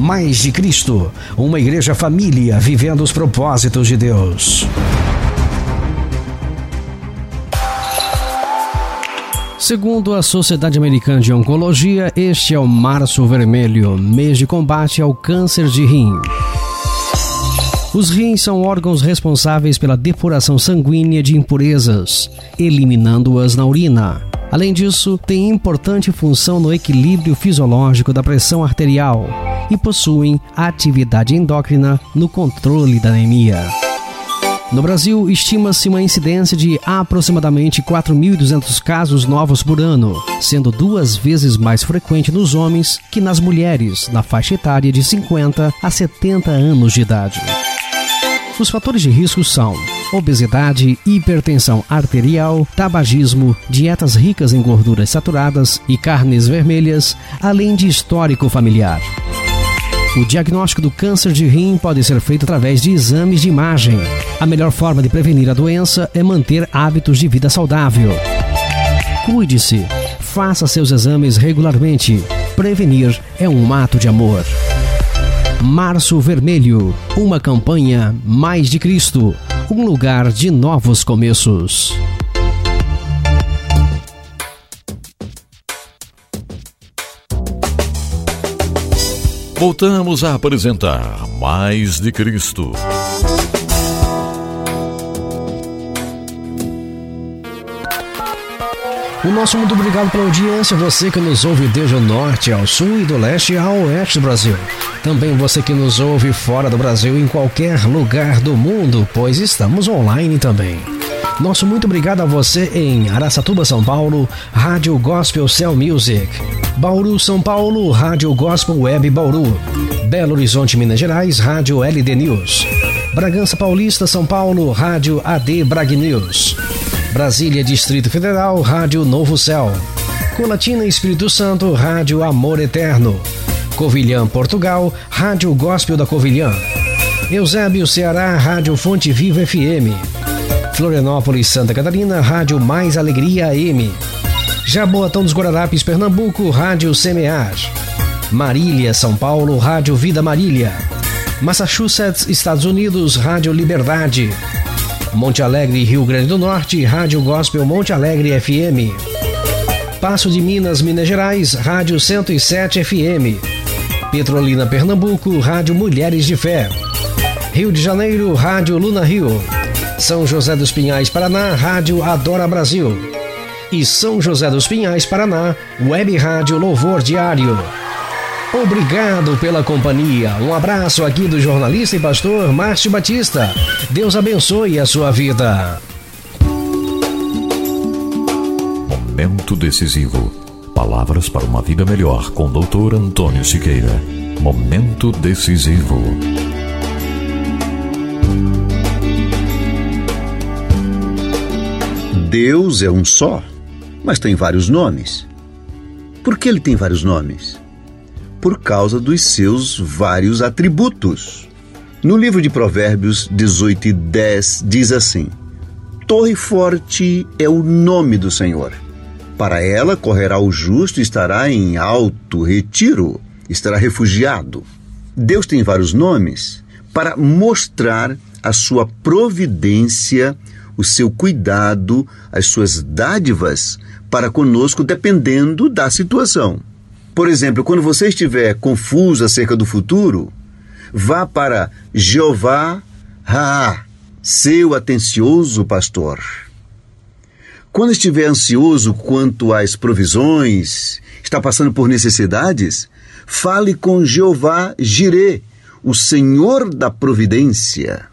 Mais de Cristo, uma igreja família vivendo os propósitos de Deus. Segundo a Sociedade Americana de Oncologia, este é o Março Vermelho, mês de combate ao câncer de rim. Os rins são órgãos responsáveis pela depuração sanguínea de impurezas, eliminando-as na urina. Além disso, tem importante função no equilíbrio fisiológico da pressão arterial e possuem atividade endócrina no controle da anemia. No Brasil, estima-se uma incidência de aproximadamente 4.200 casos novos por ano, sendo duas vezes mais frequente nos homens que nas mulheres, na faixa etária de 50 a 70 anos de idade. Os fatores de risco são obesidade, hipertensão arterial, tabagismo, dietas ricas em gorduras saturadas e carnes vermelhas, além de histórico familiar. O diagnóstico do câncer de rim pode ser feito através de exames de imagem. A melhor forma de prevenir a doença é manter hábitos de vida saudável. Cuide-se. Faça seus exames regularmente. Prevenir é um ato de amor. Março Vermelho, uma campanha Mais de Cristo, um lugar de novos começos. Voltamos a apresentar Mais de Cristo. O nosso muito obrigado pela audiência, você que nos ouve desde o norte ao sul e do leste ao oeste do Brasil. Também você que nos ouve fora do Brasil em qualquer lugar do mundo, pois estamos online também. Nosso muito obrigado a você em Araçatuba, São Paulo, Rádio Gospel Cell Music. Bauru, São Paulo, Rádio Gospel Web Bauru. Belo Horizonte, Minas Gerais, Rádio LD News. Bragança Paulista, São Paulo, Rádio AD Brag News. Brasília, Distrito Federal, Rádio Novo Céu. Colatina, Espírito Santo, Rádio Amor Eterno. Covilhã, Portugal, Rádio Gospel da Covilhã. Eusébio, Ceará, Rádio Fonte Viva FM. Florianópolis, Santa Catarina, Rádio Mais Alegria AM. Jaboatão dos Guararapes, Pernambuco, Rádio Semear. Marília, São Paulo, Rádio Vida Marília. Massachusetts, Estados Unidos, Rádio Liberdade. Monte Alegre, Rio Grande do Norte, Rádio Gospel Monte Alegre FM. Passo de Minas, Minas Gerais, Rádio 107 FM. Petrolina, Pernambuco, Rádio Mulheres de Fé. Rio de Janeiro, Rádio Luna Rio. São José dos Pinhais, Paraná, Rádio Adora Brasil. E São José dos Pinhais, Paraná, Web Rádio Louvor Diário. Obrigado pela companhia. Um abraço aqui do jornalista e pastor Márcio Batista. Deus abençoe a sua vida. Momento decisivo. Palavras para uma vida melhor com Dr. Antônio Siqueira. Momento decisivo. Deus é um só, mas tem vários nomes. Por que ele tem vários nomes? Por causa dos seus vários atributos. No livro de Provérbios 18 e 10 diz assim: Torre forte é o nome do Senhor. Para ela correrá o justo e estará em alto retiro, estará refugiado. Deus tem vários nomes para mostrar a sua providência, o seu cuidado, as suas dádivas para conosco, dependendo da situação. Por exemplo, quando você estiver confuso acerca do futuro, vá para Jeová Ra, seu atencioso pastor. Quando estiver ansioso quanto às provisões, está passando por necessidades, fale com Jeová Jirê, o Senhor da providência.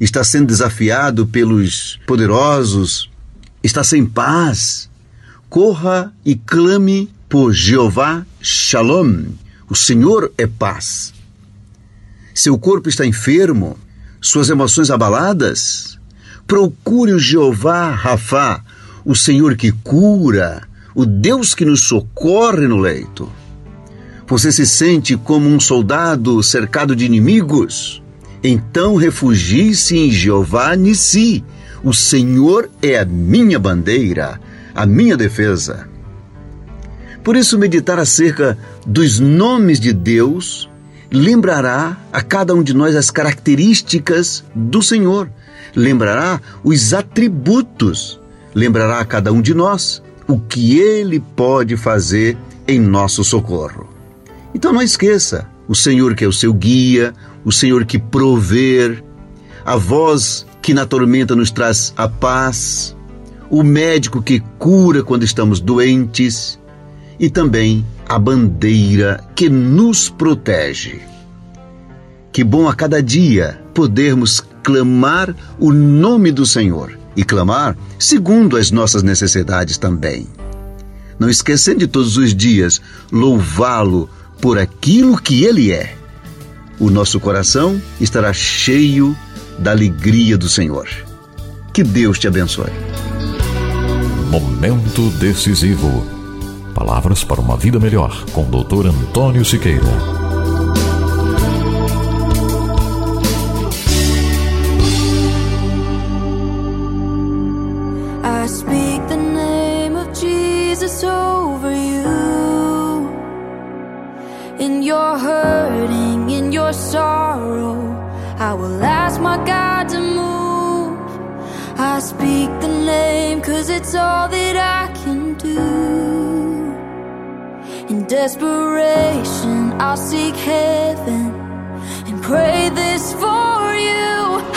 Está sendo desafiado pelos poderosos, está sem paz. Corra e clame por Jeová Shalom. O Senhor é paz. Seu corpo está enfermo, suas emoções abaladas? Procure o Jeová Rafá, o Senhor que cura, o Deus que nos socorre no leito. Você se sente como um soldado cercado de inimigos? Então refugie-se em Jeová Nissi. O Senhor é a minha bandeira, a minha defesa. Por isso, meditar acerca dos nomes de Deus lembrará a cada um de nós as características do Senhor, lembrará os atributos, lembrará a cada um de nós o que Ele pode fazer em nosso socorro. Então não esqueça, o Senhor que é o seu guia, o Senhor que prover, a voz que na tormenta nos traz a paz, o médico que cura quando estamos doentes e também a bandeira que nos protege. Que bom a cada dia podermos clamar o nome do Senhor e clamar segundo as nossas necessidades também. Não esquecendo de todos os dias louvá-lo por aquilo que ele é. O nosso coração estará cheio da alegria do Senhor. Que Deus te abençoe. Momento decisivo Palavras para uma vida melhor, com Dr. Antônio Siqueira. Ask my God to move. I speak the name, cause it's all that I can do. In desperation, I'll seek heaven and pray this for you.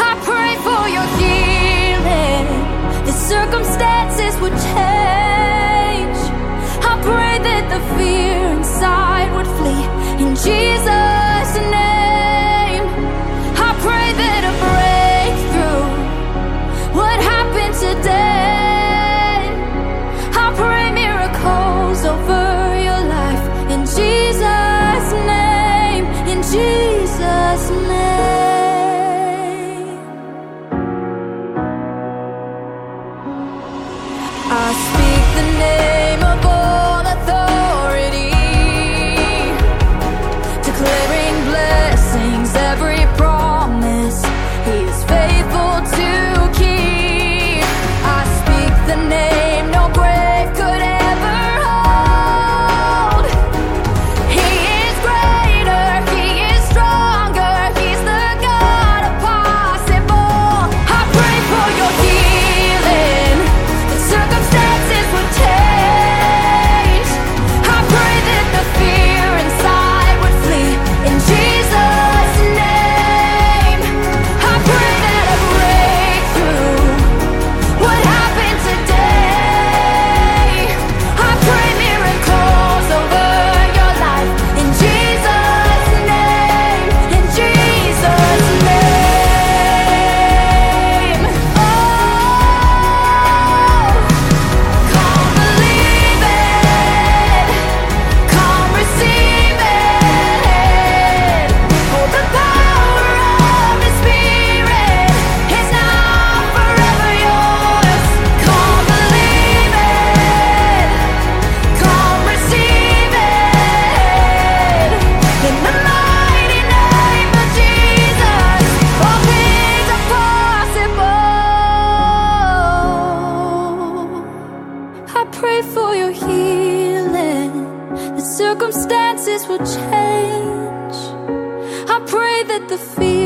I pray for your healing. The circumstances would change. I pray that the fear inside would flee. In Jesus' name, will change. I pray that the fear.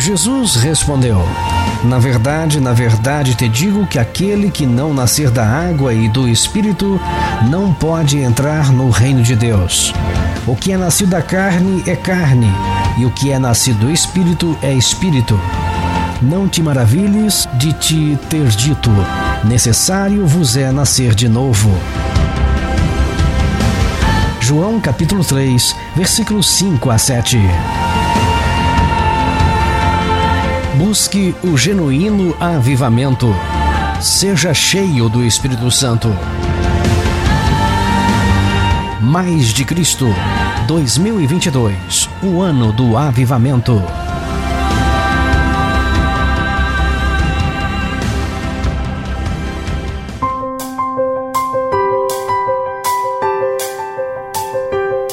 Jesus respondeu: Na verdade, na verdade te digo que aquele que não nascer da água e do espírito não pode entrar no reino de Deus. O que é nascido da carne é carne, e o que é nascido do espírito é espírito. Não te maravilhes de te ter dito: necessário vos é nascer de novo. João capítulo 3, versículos 5 a 7. Busque o genuíno avivamento. Seja cheio do Espírito Santo. Mais de Cristo 2022 o ano do avivamento.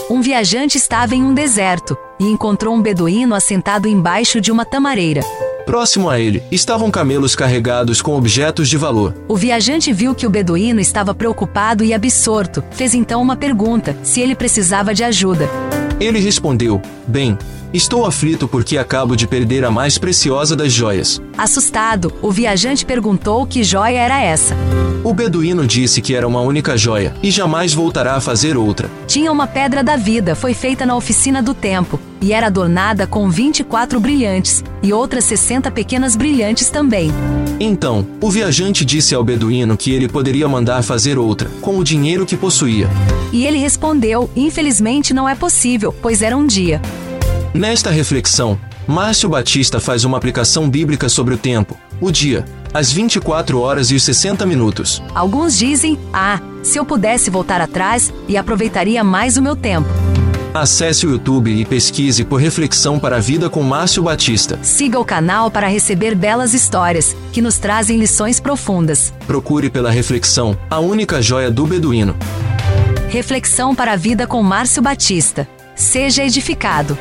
Um viajante estava em um deserto e encontrou um beduíno assentado embaixo de uma tamareira. Próximo a ele estavam camelos carregados com objetos de valor. O viajante viu que o beduíno estava preocupado e absorto. Fez então uma pergunta: se ele precisava de ajuda. Ele respondeu: Bem, estou aflito porque acabo de perder a mais preciosa das joias. Assustado, o viajante perguntou que joia era essa. O beduíno disse que era uma única joia e jamais voltará a fazer outra. Tinha uma pedra da vida, foi feita na oficina do tempo e era adornada com 24 brilhantes e outras 60 pequenas brilhantes também. Então, o viajante disse ao beduíno que ele poderia mandar fazer outra, com o dinheiro que possuía. E ele respondeu: Infelizmente não é possível, pois era um dia. Nesta reflexão, Márcio Batista faz uma aplicação bíblica sobre o tempo, o dia, as 24 horas e os 60 minutos. Alguns dizem: Ah, se eu pudesse voltar atrás e aproveitaria mais o meu tempo. Acesse o YouTube e pesquise por Reflexão para a Vida com Márcio Batista. Siga o canal para receber belas histórias que nos trazem lições profundas. Procure pela Reflexão, a única joia do beduíno. Reflexão para a Vida com Márcio Batista. Seja edificado.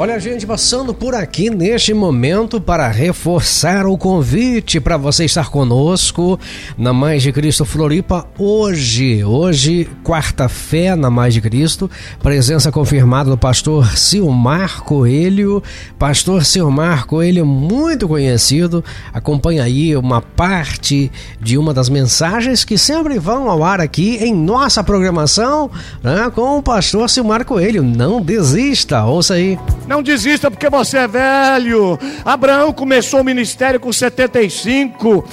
Olha, gente, passando por aqui neste momento para reforçar o convite para você estar conosco na Mais de Cristo Floripa hoje. Hoje, quarta-feira, na Mais de Cristo. Presença confirmada do pastor Silmar Coelho. Pastor Silmar Coelho, muito conhecido. Acompanha aí uma parte de uma das mensagens que sempre vão ao ar aqui em nossa programação né, com o pastor Silmar Coelho. Não desista, ouça aí. Não desista porque você é velho. Abraão começou o ministério com 75.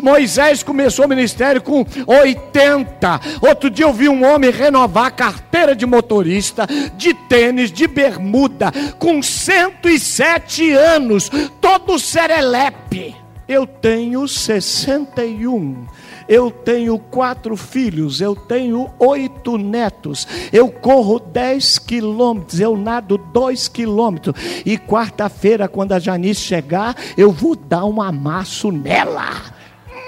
Moisés começou o ministério com 80. Outro dia eu vi um homem renovar a carteira de motorista, de tênis, de bermuda, com 107 anos, todo serelepe. Eu tenho 61. Eu tenho quatro filhos, eu tenho oito netos, eu corro 10 quilômetros, eu nado 2 quilômetros. E quarta-feira, quando a Janice chegar, eu vou dar um amasso nela.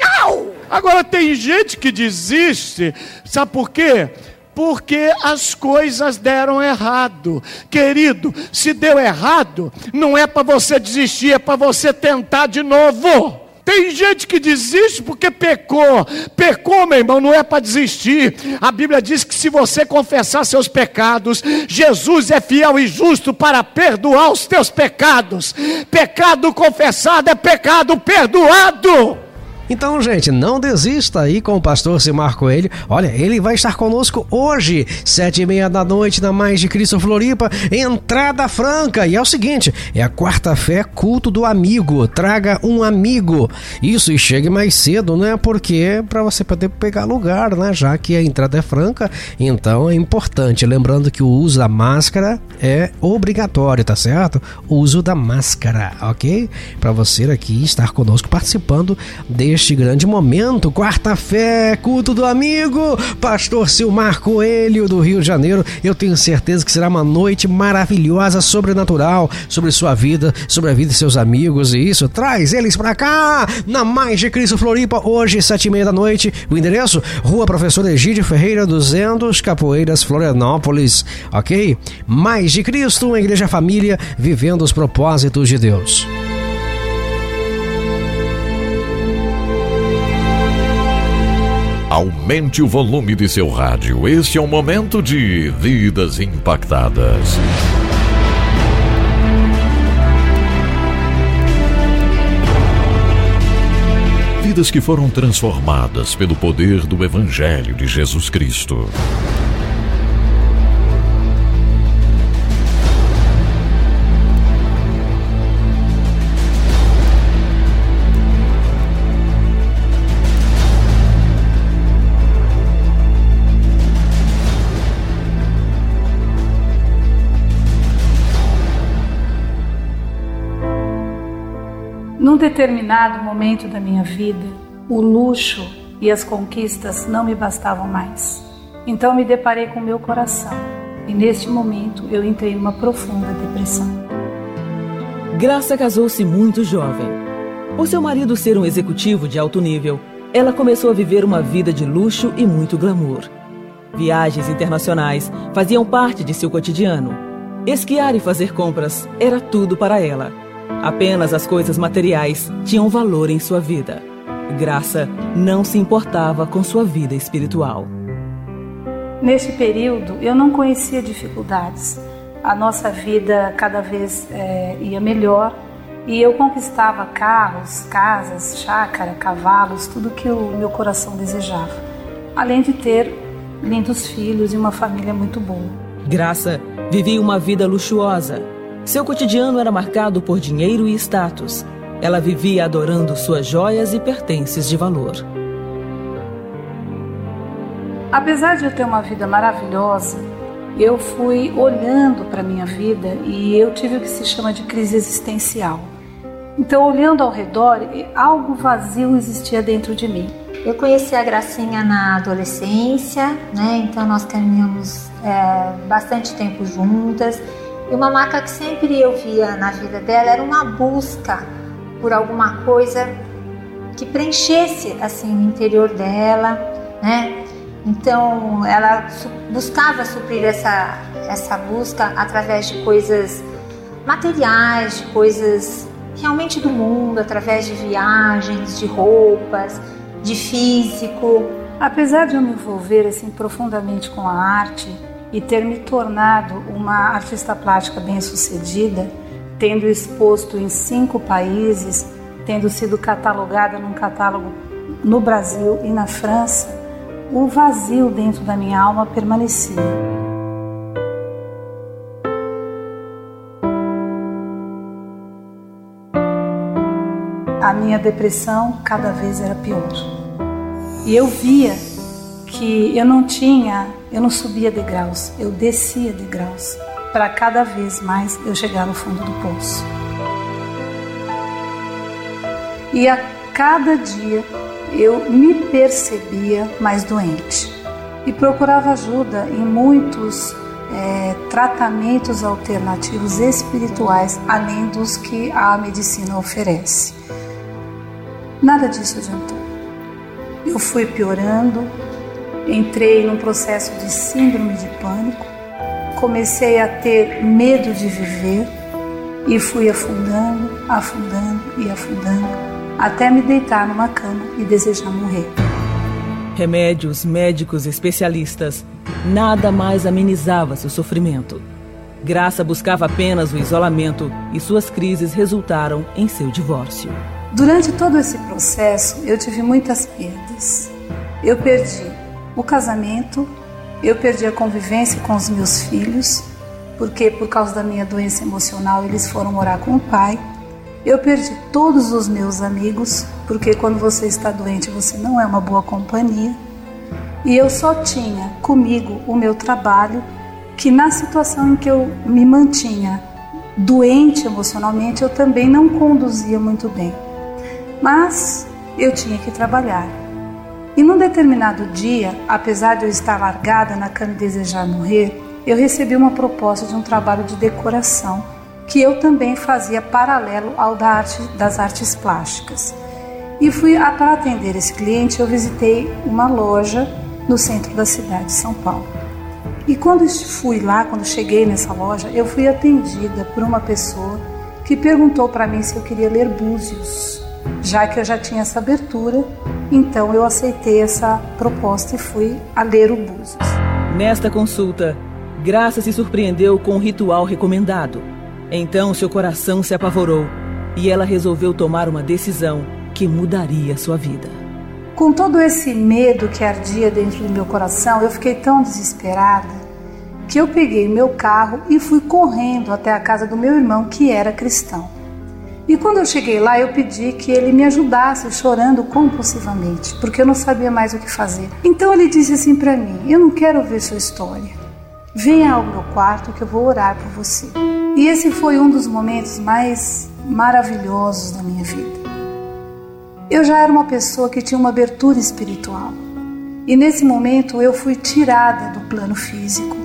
Não! Agora tem gente que desiste, sabe por quê? Porque as coisas deram errado. Querido, se deu errado, não é para você desistir, é para você tentar de novo. Tem gente que desiste porque pecou. Pecou, meu irmão, não é para desistir. A Bíblia diz que se você confessar seus pecados, Jesus é fiel e justo para perdoar os teus pecados. Pecado confessado é pecado perdoado. Então, gente, não desista aí com o pastor Simar Coelho. Olha, ele vai estar conosco hoje, sete e meia da noite, na Mais de Cristo Floripa, entrada franca. E é o seguinte, é a quarta-fé, culto do amigo. Traga um amigo. Isso, e chegue mais cedo, né? Porque para você poder pegar lugar, né? Já que a entrada é franca, então é importante. Lembrando que o uso da máscara é obrigatório, tá certo? O uso da máscara, ok? Para você aqui estar conosco participando deste grande momento. Quarta-fé, culto do amigo, Pastor Silmar Coelho do Rio de Janeiro. Eu tenho certeza que será uma noite maravilhosa, sobrenatural, sobre sua vida, sobre a vida de seus amigos. E isso, traz eles pra cá, na Mais de Cristo Floripa, hoje, sete e meia da noite. O endereço, Rua Professor Egídio Ferreira 200, Capoeiras, Florianópolis, ok? Mais de Cristo, uma igreja família, vivendo os propósitos de Deus. Aumente o volume de seu rádio. Este é o momento de Vidas Impactadas. Vidas que foram transformadas pelo poder do Evangelho de Jesus Cristo. Num determinado momento da minha vida, o luxo e as conquistas não me bastavam mais. Então me deparei com meu coração e neste momento eu entrei numa profunda depressão. Graça casou-se muito jovem. Por seu marido ser um executivo de alto nível, ela começou a viver uma vida de luxo e muito glamour. Viagens internacionais faziam parte de seu cotidiano. Esquiar e fazer compras era tudo para ela. Apenas as coisas materiais tinham valor em sua vida. Graça não se importava com sua vida espiritual. Neste período, eu não conhecia dificuldades. A nossa vida cada vez é, ia melhor e eu conquistava carros, casas, chácara, cavalos, tudo que o meu coração desejava. Além de ter lindos filhos e uma família muito boa. Graça vivia uma vida luxuosa seu cotidiano era marcado por dinheiro e status. Ela vivia adorando suas joias e pertences de valor. Apesar de eu ter uma vida maravilhosa, eu fui olhando para minha vida e eu tive o que se chama de crise existencial. Então, olhando ao redor, algo vazio existia dentro de mim. Eu conheci a Gracinha na adolescência, né? Então nós caminhamos é, bastante tempo juntas. E uma marca que sempre eu via na vida dela era uma busca por alguma coisa que preenchesse assim o interior dela, né? Então ela buscava suprir essa essa busca através de coisas materiais, de coisas realmente do mundo, através de viagens, de roupas, de físico. Apesar de eu me envolver assim profundamente com a arte, e ter me tornado uma artista plástica bem-sucedida, tendo exposto em cinco países, tendo sido catalogada num catálogo no Brasil e na França, o vazio dentro da minha alma permanecia. A minha depressão cada vez era pior. E eu via que eu não tinha eu não subia degraus, eu descia degraus para cada vez mais eu chegar no fundo do poço. E a cada dia eu me percebia mais doente e procurava ajuda em muitos é, tratamentos alternativos espirituais além dos que a medicina oferece. Nada disso adiantou. Eu fui piorando, entrei num processo de síndrome de pânico, comecei a ter medo de viver e fui afundando, afundando e afundando até me deitar numa cama e desejar morrer. Remédios, médicos, especialistas, nada mais amenizava seu sofrimento. Graça buscava apenas o isolamento e suas crises resultaram em seu divórcio. Durante todo esse processo, eu tive muitas perdas. Eu perdi o casamento, eu perdi a convivência com os meus filhos, porque por causa da minha doença emocional eles foram morar com o pai. Eu perdi todos os meus amigos, porque quando você está doente você não é uma boa companhia. E eu só tinha comigo o meu trabalho, que na situação em que eu me mantinha doente emocionalmente, eu também não conduzia muito bem. Mas eu tinha que trabalhar. E num determinado dia, apesar de eu estar largada na cama e desejar morrer, eu recebi uma proposta de um trabalho de decoração que eu também fazia paralelo ao da arte, das artes plásticas. E fui para atender esse cliente, eu visitei uma loja no centro da cidade de São Paulo. E quando fui lá, quando cheguei nessa loja, eu fui atendida por uma pessoa que perguntou para mim se eu queria ler Búzios, já que eu já tinha essa abertura, então eu aceitei essa proposta e fui a ler o Búzios. Nesta consulta, Graça se surpreendeu com o ritual recomendado. Então seu coração se apavorou e ela resolveu tomar uma decisão que mudaria sua vida. Com todo esse medo que ardia dentro do meu coração, eu fiquei tão desesperada que eu peguei meu carro e fui correndo até a casa do meu irmão, que era cristão. E quando eu cheguei lá, eu pedi que ele me ajudasse, chorando compulsivamente, porque eu não sabia mais o que fazer. Então ele disse assim para mim: Eu não quero ver sua história. Venha ao meu quarto que eu vou orar por você. E esse foi um dos momentos mais maravilhosos da minha vida. Eu já era uma pessoa que tinha uma abertura espiritual. E nesse momento eu fui tirada do plano físico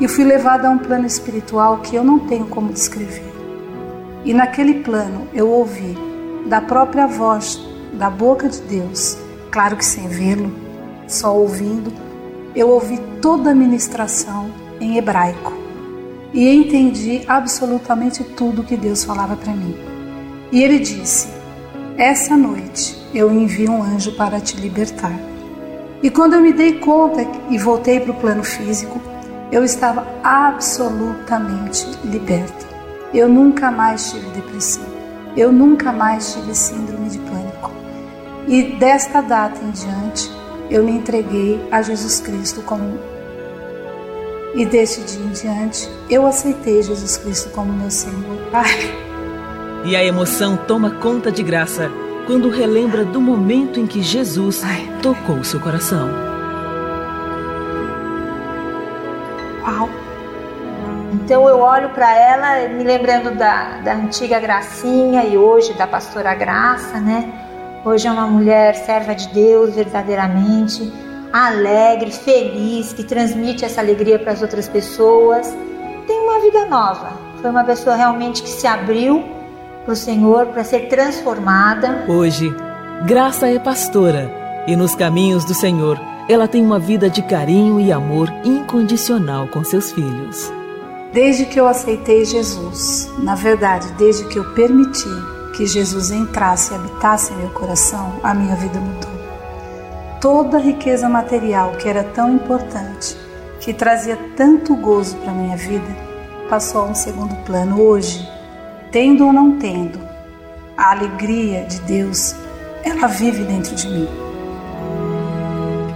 e fui levada a um plano espiritual que eu não tenho como descrever. E naquele plano eu ouvi da própria voz, da boca de Deus, claro que sem vê-lo, só ouvindo, eu ouvi toda a ministração em hebraico e entendi absolutamente tudo que Deus falava para mim. E ele disse: Essa noite eu envio um anjo para te libertar. E quando eu me dei conta e voltei para o plano físico, eu estava absolutamente liberta. Eu nunca mais tive depressão. Eu nunca mais tive síndrome de pânico. E desta data em diante, eu me entreguei a Jesus Cristo como e deste dia em diante, eu aceitei Jesus Cristo como meu Senhor. Pai. E a emoção toma conta de graça quando relembra do momento em que Jesus tocou seu coração. Então eu olho para ela, me lembrando da, da antiga Gracinha e hoje da pastora Graça, né? Hoje é uma mulher serva de Deus verdadeiramente alegre, feliz, que transmite essa alegria para as outras pessoas, tem uma vida nova. Foi uma pessoa realmente que se abriu para o Senhor para ser transformada. Hoje, Graça é pastora e nos caminhos do Senhor ela tem uma vida de carinho e amor incondicional com seus filhos. Desde que eu aceitei Jesus, na verdade, desde que eu permiti que Jesus entrasse e habitasse em meu coração, a minha vida mudou. Toda a riqueza material que era tão importante, que trazia tanto gozo para minha vida, passou a um segundo plano. Hoje, tendo ou não tendo, a alegria de Deus, ela vive dentro de mim.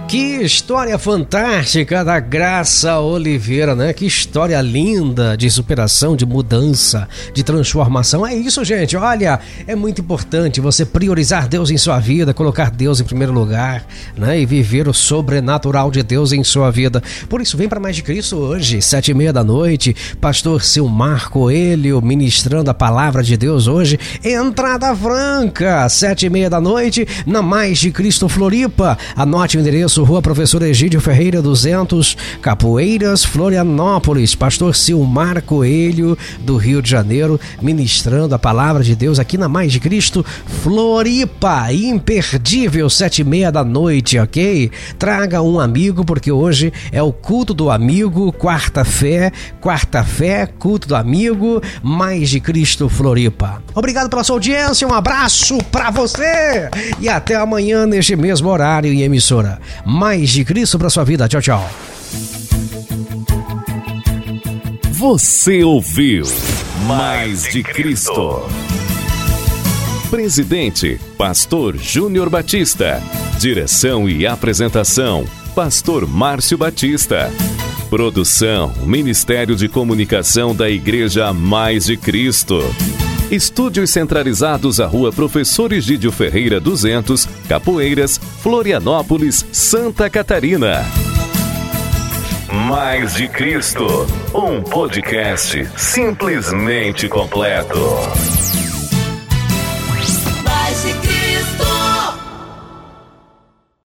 Que história fantástica da Graça Oliveira, né? Que história linda de superação, de mudança, de transformação. É isso, gente. Olha, é muito importante você priorizar Deus em sua vida, colocar Deus em primeiro lugar, né? E viver o sobrenatural de Deus em sua vida. Por isso, vem para Mais de Cristo hoje, sete e meia da noite. Pastor Silmar Coelho ministrando a palavra de Deus hoje. Entrada franca, sete e meia da noite, na Mais de Cristo Floripa. Anote o endereço Rua Professor Egídio Ferreira 200, Capoeiras, Florianópolis. Pastor Silmar Coelho, do Rio de Janeiro, ministrando a palavra de Deus aqui na Mais de Cristo, Floripa. Imperdível, sete e meia da noite, ok? Traga um amigo, porque hoje é o culto do amigo, quarta-fé, quarta-fé, culto do amigo, Mais de Cristo Floripa. Obrigado pela sua audiência, um abraço para você e até amanhã neste mesmo horário e emissora mais de Cristo para sua vida. Tchau, tchau. Você ouviu Mais de Cristo. Presidente, Pastor Júnior Batista. Direção e apresentação, Pastor Márcio Batista. Produção, Ministério de Comunicação da Igreja Mais de Cristo. Estúdios centralizados à Rua Professor Egídio Ferreira 200, Capoeiras, Florianópolis, Santa Catarina. Mais de Cristo, um podcast simplesmente completo.